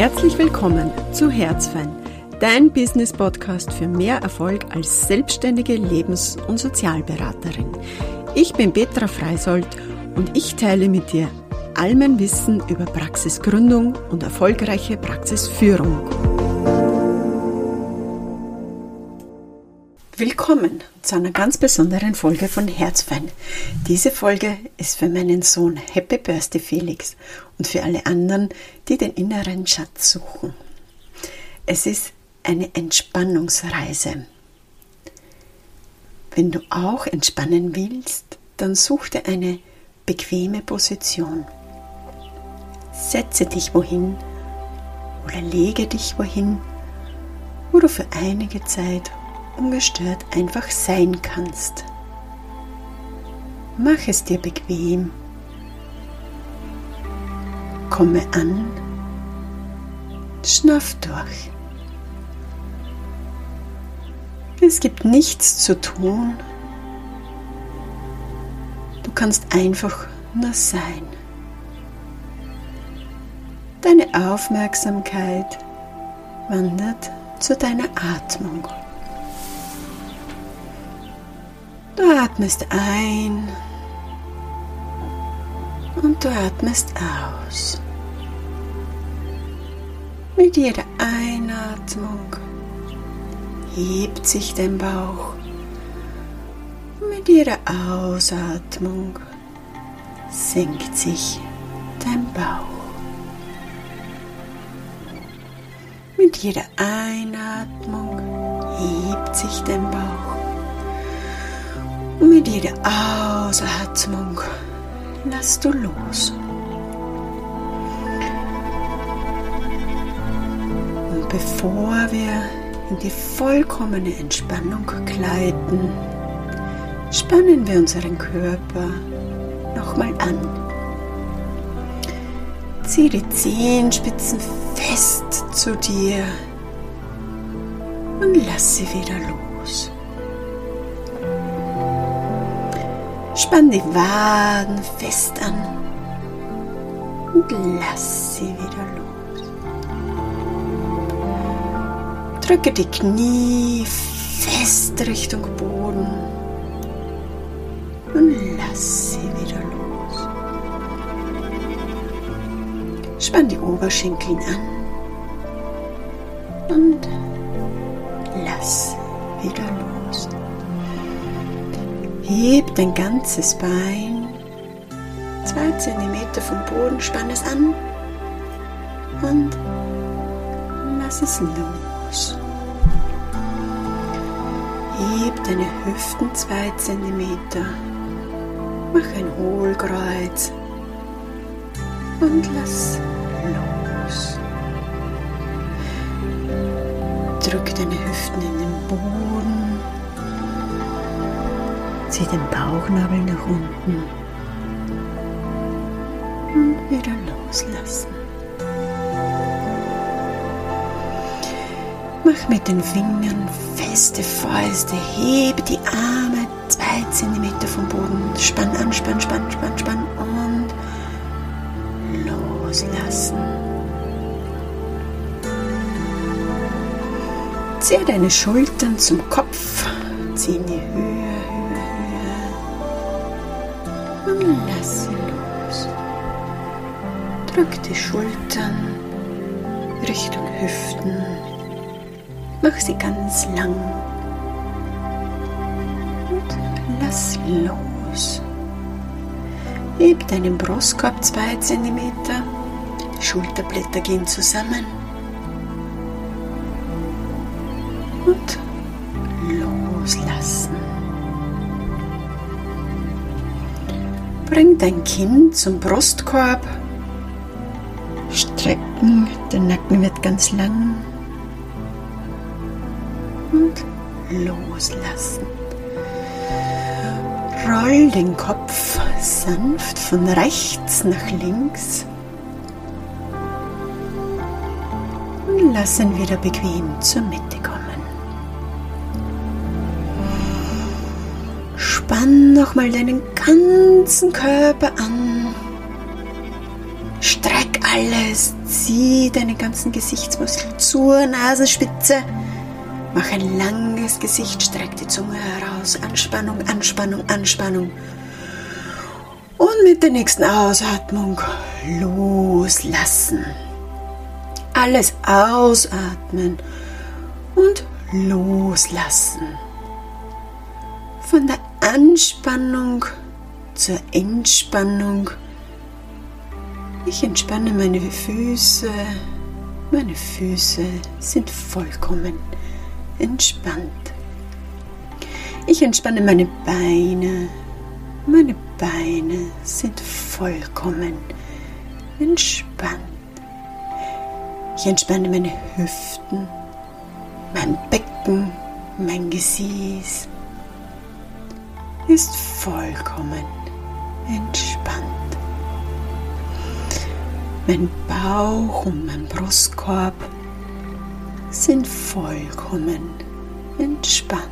Herzlich willkommen zu Herzfein, dein Business-Podcast für mehr Erfolg als selbstständige Lebens- und Sozialberaterin. Ich bin Petra Freisold und ich teile mit dir all mein Wissen über Praxisgründung und erfolgreiche Praxisführung. Willkommen zu einer ganz besonderen Folge von Herzfein. Diese Folge ist für meinen Sohn Happy Birthday Felix und für alle anderen, die den inneren Schatz suchen. Es ist eine Entspannungsreise. Wenn du auch entspannen willst, dann such dir eine bequeme Position. Setze dich wohin oder lege dich wohin, wo du für einige Zeit ungestört einfach sein kannst. Mach es dir bequem. Komme an. Schnaff durch. Es gibt nichts zu tun. Du kannst einfach nur sein. Deine Aufmerksamkeit wandert zu deiner Atmung. Du atmest ein und du atmest aus. Mit jeder Einatmung hebt sich dein Bauch. Mit jeder Ausatmung senkt sich dein Bauch. Mit jeder Einatmung hebt sich dein Bauch. Mit jeder Ausatmung lass du los. Und bevor wir in die vollkommene Entspannung gleiten, spannen wir unseren Körper nochmal an. Zieh die Zehenspitzen fest zu dir und lass sie wieder los. Spann die Waden fest an und lass sie wieder los. Drücke die Knie fest Richtung Boden und lass sie wieder los. Spann die Oberschenkel an und lass wieder los. Heb dein ganzes Bein zwei Zentimeter vom Boden, spann es an und lass es los. Heb deine Hüften zwei Zentimeter, mach ein Hohlkreuz und lass los. Drück deine Hüften in den Boden Zieh den Bauchnabel nach unten und wieder loslassen. Mach mit den Fingern feste Fäuste, hebe die Arme zwei Zentimeter vom Boden, spann an, spann, spann, spann, spann und loslassen. Zieh deine Schultern zum Kopf, zieh in die Höhe. Lass los. Drück die Schultern Richtung Hüften. Mach sie ganz lang. Und lass los. Heb deinen Brustkorb zwei Zentimeter. Schulterblätter gehen zusammen. Und Bring dein Kinn zum Brustkorb. Strecken, der Nacken wird ganz lang. Und loslassen. Roll den Kopf sanft von rechts nach links. Und lass ihn wieder bequem zur Mitte kommen. Nochmal deinen ganzen Körper an. Streck alles, zieh deine ganzen Gesichtsmuskeln zur Nasenspitze. Mach ein langes Gesicht, streck die Zunge heraus. Anspannung, Anspannung, Anspannung. Und mit der nächsten Ausatmung loslassen. Alles ausatmen und loslassen. Von der Anspannung zur Entspannung. Ich entspanne meine Füße. Meine Füße sind vollkommen entspannt. Ich entspanne meine Beine. Meine Beine sind vollkommen entspannt. Ich entspanne meine Hüften, mein Becken, mein Gesäß ist vollkommen entspannt. Mein Bauch und mein Brustkorb sind vollkommen entspannt.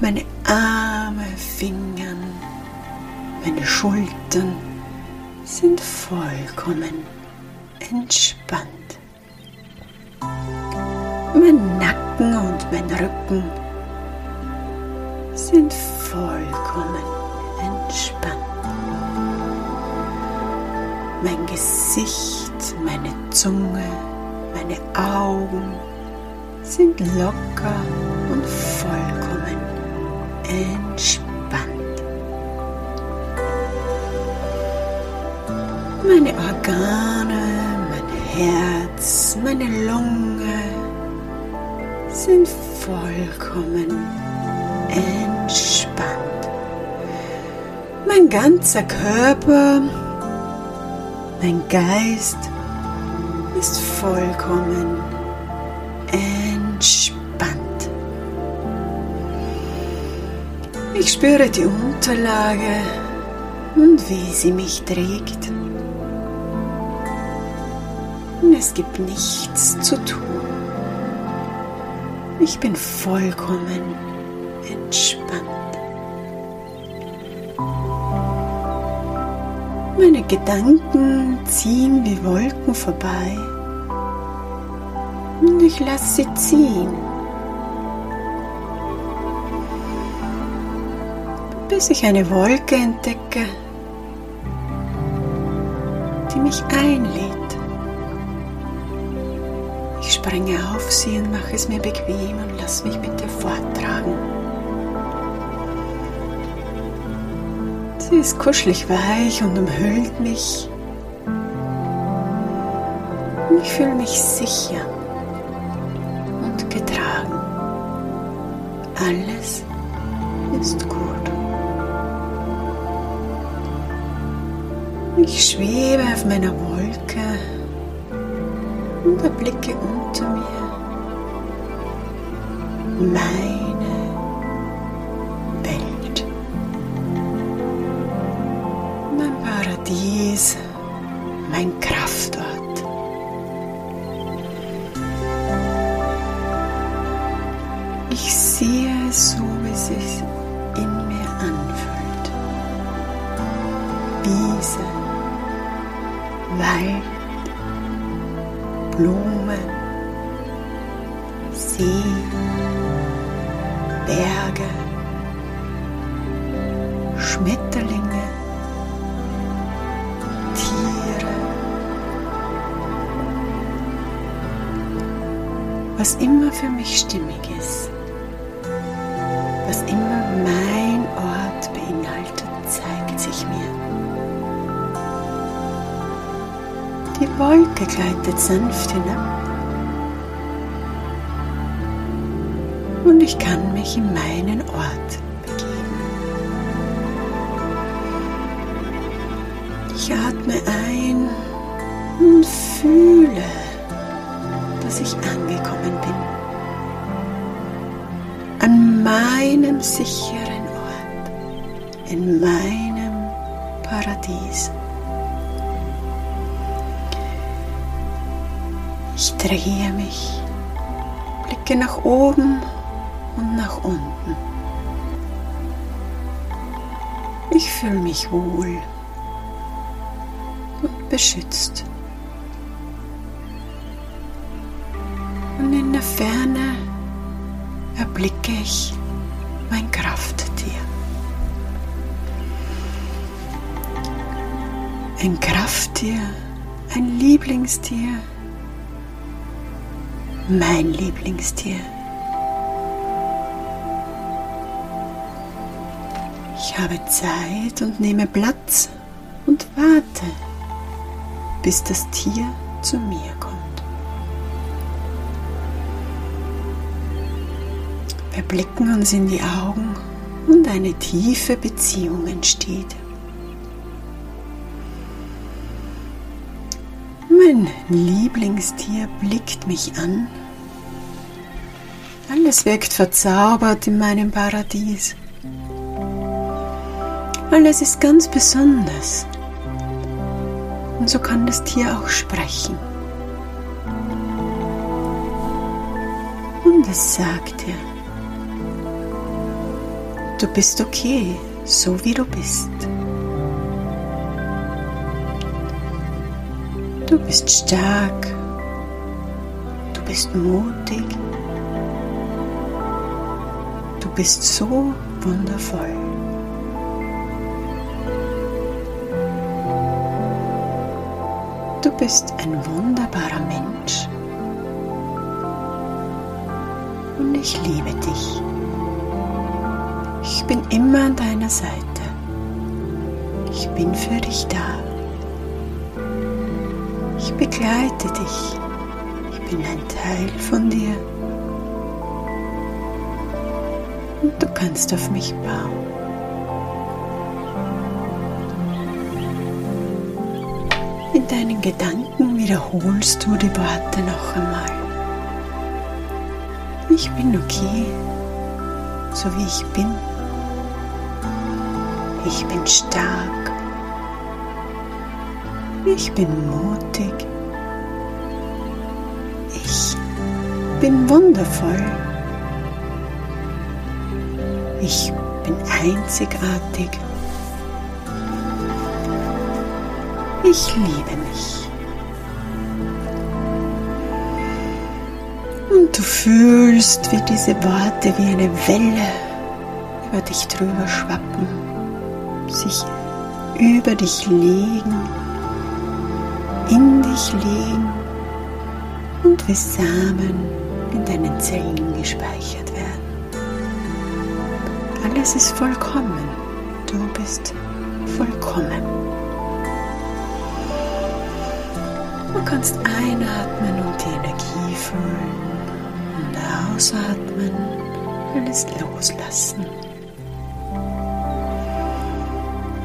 Meine Arme, Fingern, meine Schultern sind vollkommen entspannt. Mein Nacken und mein Rücken sind vollkommen entspannt. Mein Gesicht, meine Zunge, meine Augen sind locker und vollkommen entspannt. Meine Organe, mein Herz, meine Lunge sind vollkommen entspannt. Mein ganzer Körper, mein Geist ist vollkommen entspannt. Ich spüre die Unterlage und wie sie mich trägt. Und es gibt nichts zu tun. Ich bin vollkommen entspannt. Meine Gedanken ziehen wie Wolken vorbei und ich lasse sie ziehen, bis ich eine Wolke entdecke, die mich einlädt. Ich springe auf sie und mache es mir bequem und lass mich bitte forttragen. Sie ist kuschelig weich und umhüllt mich. Ich fühle mich sicher und getragen. Alles ist gut. Ich schwebe auf meiner Wolke und erblicke unter mir meine Paradies, mein Kraftort. Ich sehe es so, wie es sich in mir anfühlt. Wiese, Wald, Blumen, was immer für mich stimmig ist, was immer mein Ort beinhaltet, zeigt sich mir. Die Wolke gleitet sanft hinab und ich kann mich in meinen Ort begeben. Ich atme ein und fühle, dass ich angekommen bin. An meinem sicheren Ort, in meinem Paradies. Ich drehe mich, blicke nach oben und nach unten. Ich fühle mich wohl. und beschützt. Der Ferne erblicke ich mein Krafttier. Ein Krafttier, ein Lieblingstier, mein Lieblingstier. Ich habe Zeit und nehme Platz und warte, bis das Tier zu mir kommt. Wir blicken uns in die Augen und eine tiefe Beziehung entsteht. Mein Lieblingstier blickt mich an. Alles wirkt verzaubert in meinem Paradies. Alles ist ganz besonders. Und so kann das Tier auch sprechen. Und es sagt dir, du bist okay, so wie du bist. Du bist stark, du bist mutig, du bist so wundervoll. Du bist ein wunderbarer Mensch und ich liebe dich. Ich bin immer an deiner Seite. Ich bin für dich da. Ich begleite dich. Ich bin ein Teil von dir. Und du kannst auf mich bauen. In deinen Gedanken wiederholst du die Worte noch einmal. Ich bin okay, so wie ich bin. Ich bin stark. Ich bin mutig. Ich bin wundervoll. Ich bin einzigartig. Ich liebe mich. Und du fühlst, wie diese Worte wie eine Welle über dich drüber schwappen, sich über dich legen, in dich legen und wie Samen in deinen Zellen gespeichert werden. Alles ist vollkommen. Du bist vollkommen. Du kannst einatmen und die Energie fühlen und ausatmen und es loslassen.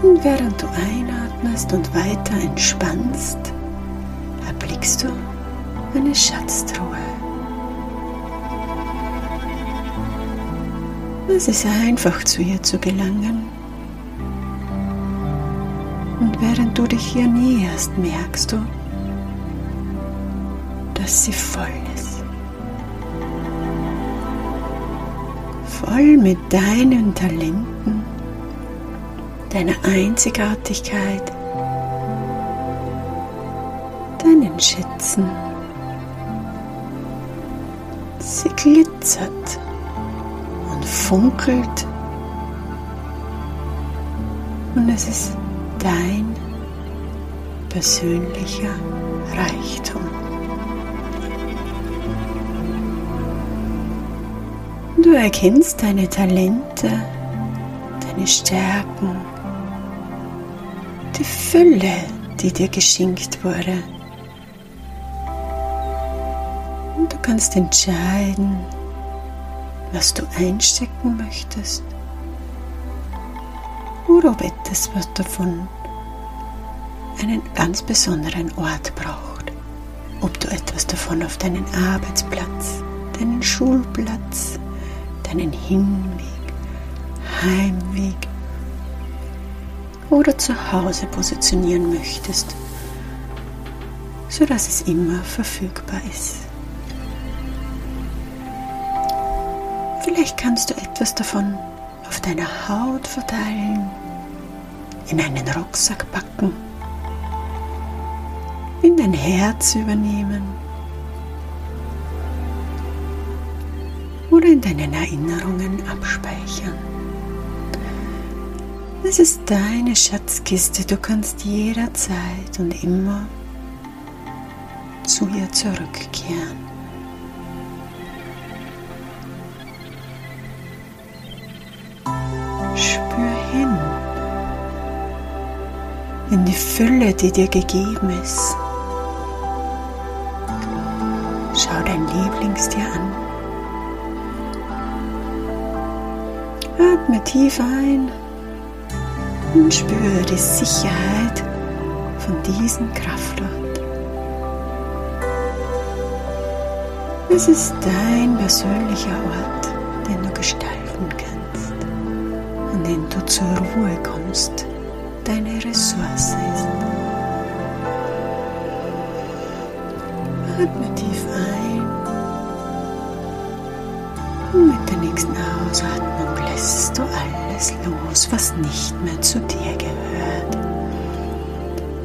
Und während du einatmest und weiter entspannst, erblickst du eine Schatztruhe. Es ist einfach zu ihr zu gelangen. Und während du dich hier näherst, merkst du, dass sie voll ist. Voll mit deinen Talenten, deiner Einzigartigkeit, deinen Schätzen. Sie glitzert und funkelt und es ist dein persönlicher Reichtum. Du erkennst deine Talente, deine Stärken, die Fülle, die dir geschenkt wurde. Und du kannst entscheiden, was du einstecken möchtest oder ob etwas was davon einen ganz besonderen Ort braucht. Ob du etwas davon auf deinen Arbeitsplatz, deinen Schulplatz, deinen Hinweg, Heimweg oder zu Hause positionieren möchtest, sodass es immer verfügbar ist. Vielleicht kannst du etwas davon auf deiner Haut verteilen, in einen Rucksack packen in dein Herz übernehmen oder in deinen Erinnerungen abspeichern. Es ist deine Schatzkiste, du kannst jederzeit und immer zu ihr zurückkehren. Spür hin in die Fülle, die dir gegeben ist. Schau dein Lieblingstier an. Atme tief ein und spüre die Sicherheit von diesem Kraftort. Es ist dein persönlicher Ort, den du gestalten kannst, an dem du zur Ruhe kommst, deine Ressource ist. Atme tief ein und mit der nächsten Ausatmung lässt du alles los, was nicht mehr zu dir gehört.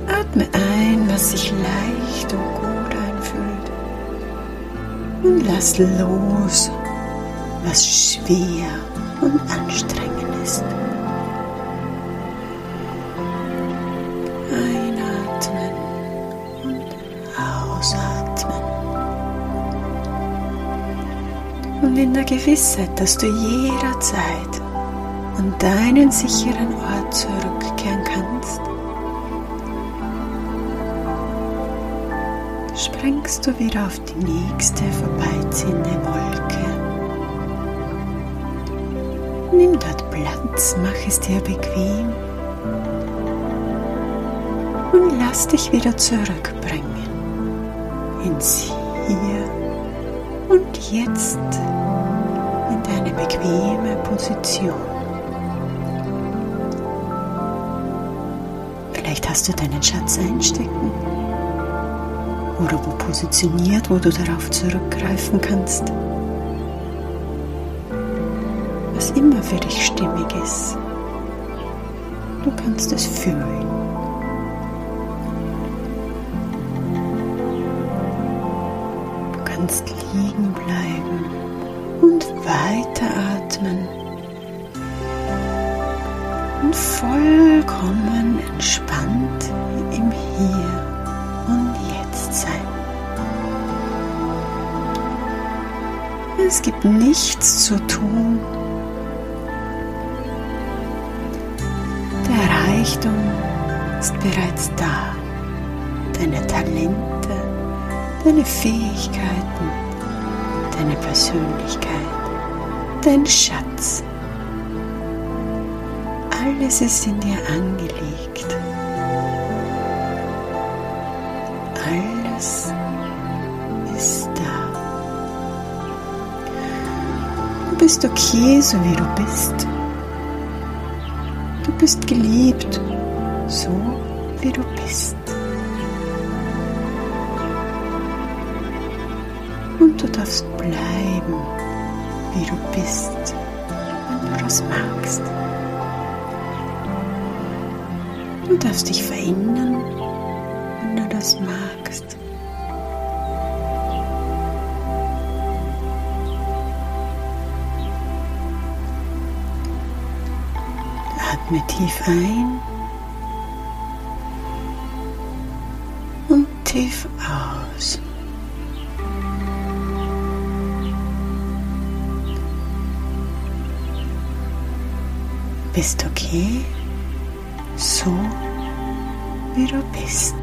Atme ein, was sich leicht und gut anfühlt und lass los, was schwer und anstrengend ist. Einatmen und ausatmen. Und in der Gewissheit, dass du jederzeit an deinen sicheren Ort zurückkehren kannst, sprengst du wieder auf die nächste vorbeiziehende Wolke. Nimm dort Platz, mach es dir bequem und lass dich wieder zurückbringen ins Hier und Jetzt in deine bequeme Position. Hast du deinen Schatz einstecken oder wo positioniert, wo du darauf zurückgreifen kannst. Was immer für dich stimmig ist, du kannst es fühlen. Du kannst liegen bleiben und weiteratmen und vollkommen entspannt im Hier und Jetzt sein. Es gibt nichts zu tun. Der Reichtum ist bereits da. Deine Talente, deine Fähigkeiten, deine Persönlichkeit, dein Schatz. Alles ist in dir angelegt. Alles ist da. Du bist okay, so wie du bist. Du bist geliebt, so wie du bist. Und du darfst bleiben, wie du bist, wenn du das magst. Du darfst dich verändern, wenn du das magst. Atme tief ein und tief aus. Bist okay, så europeisk.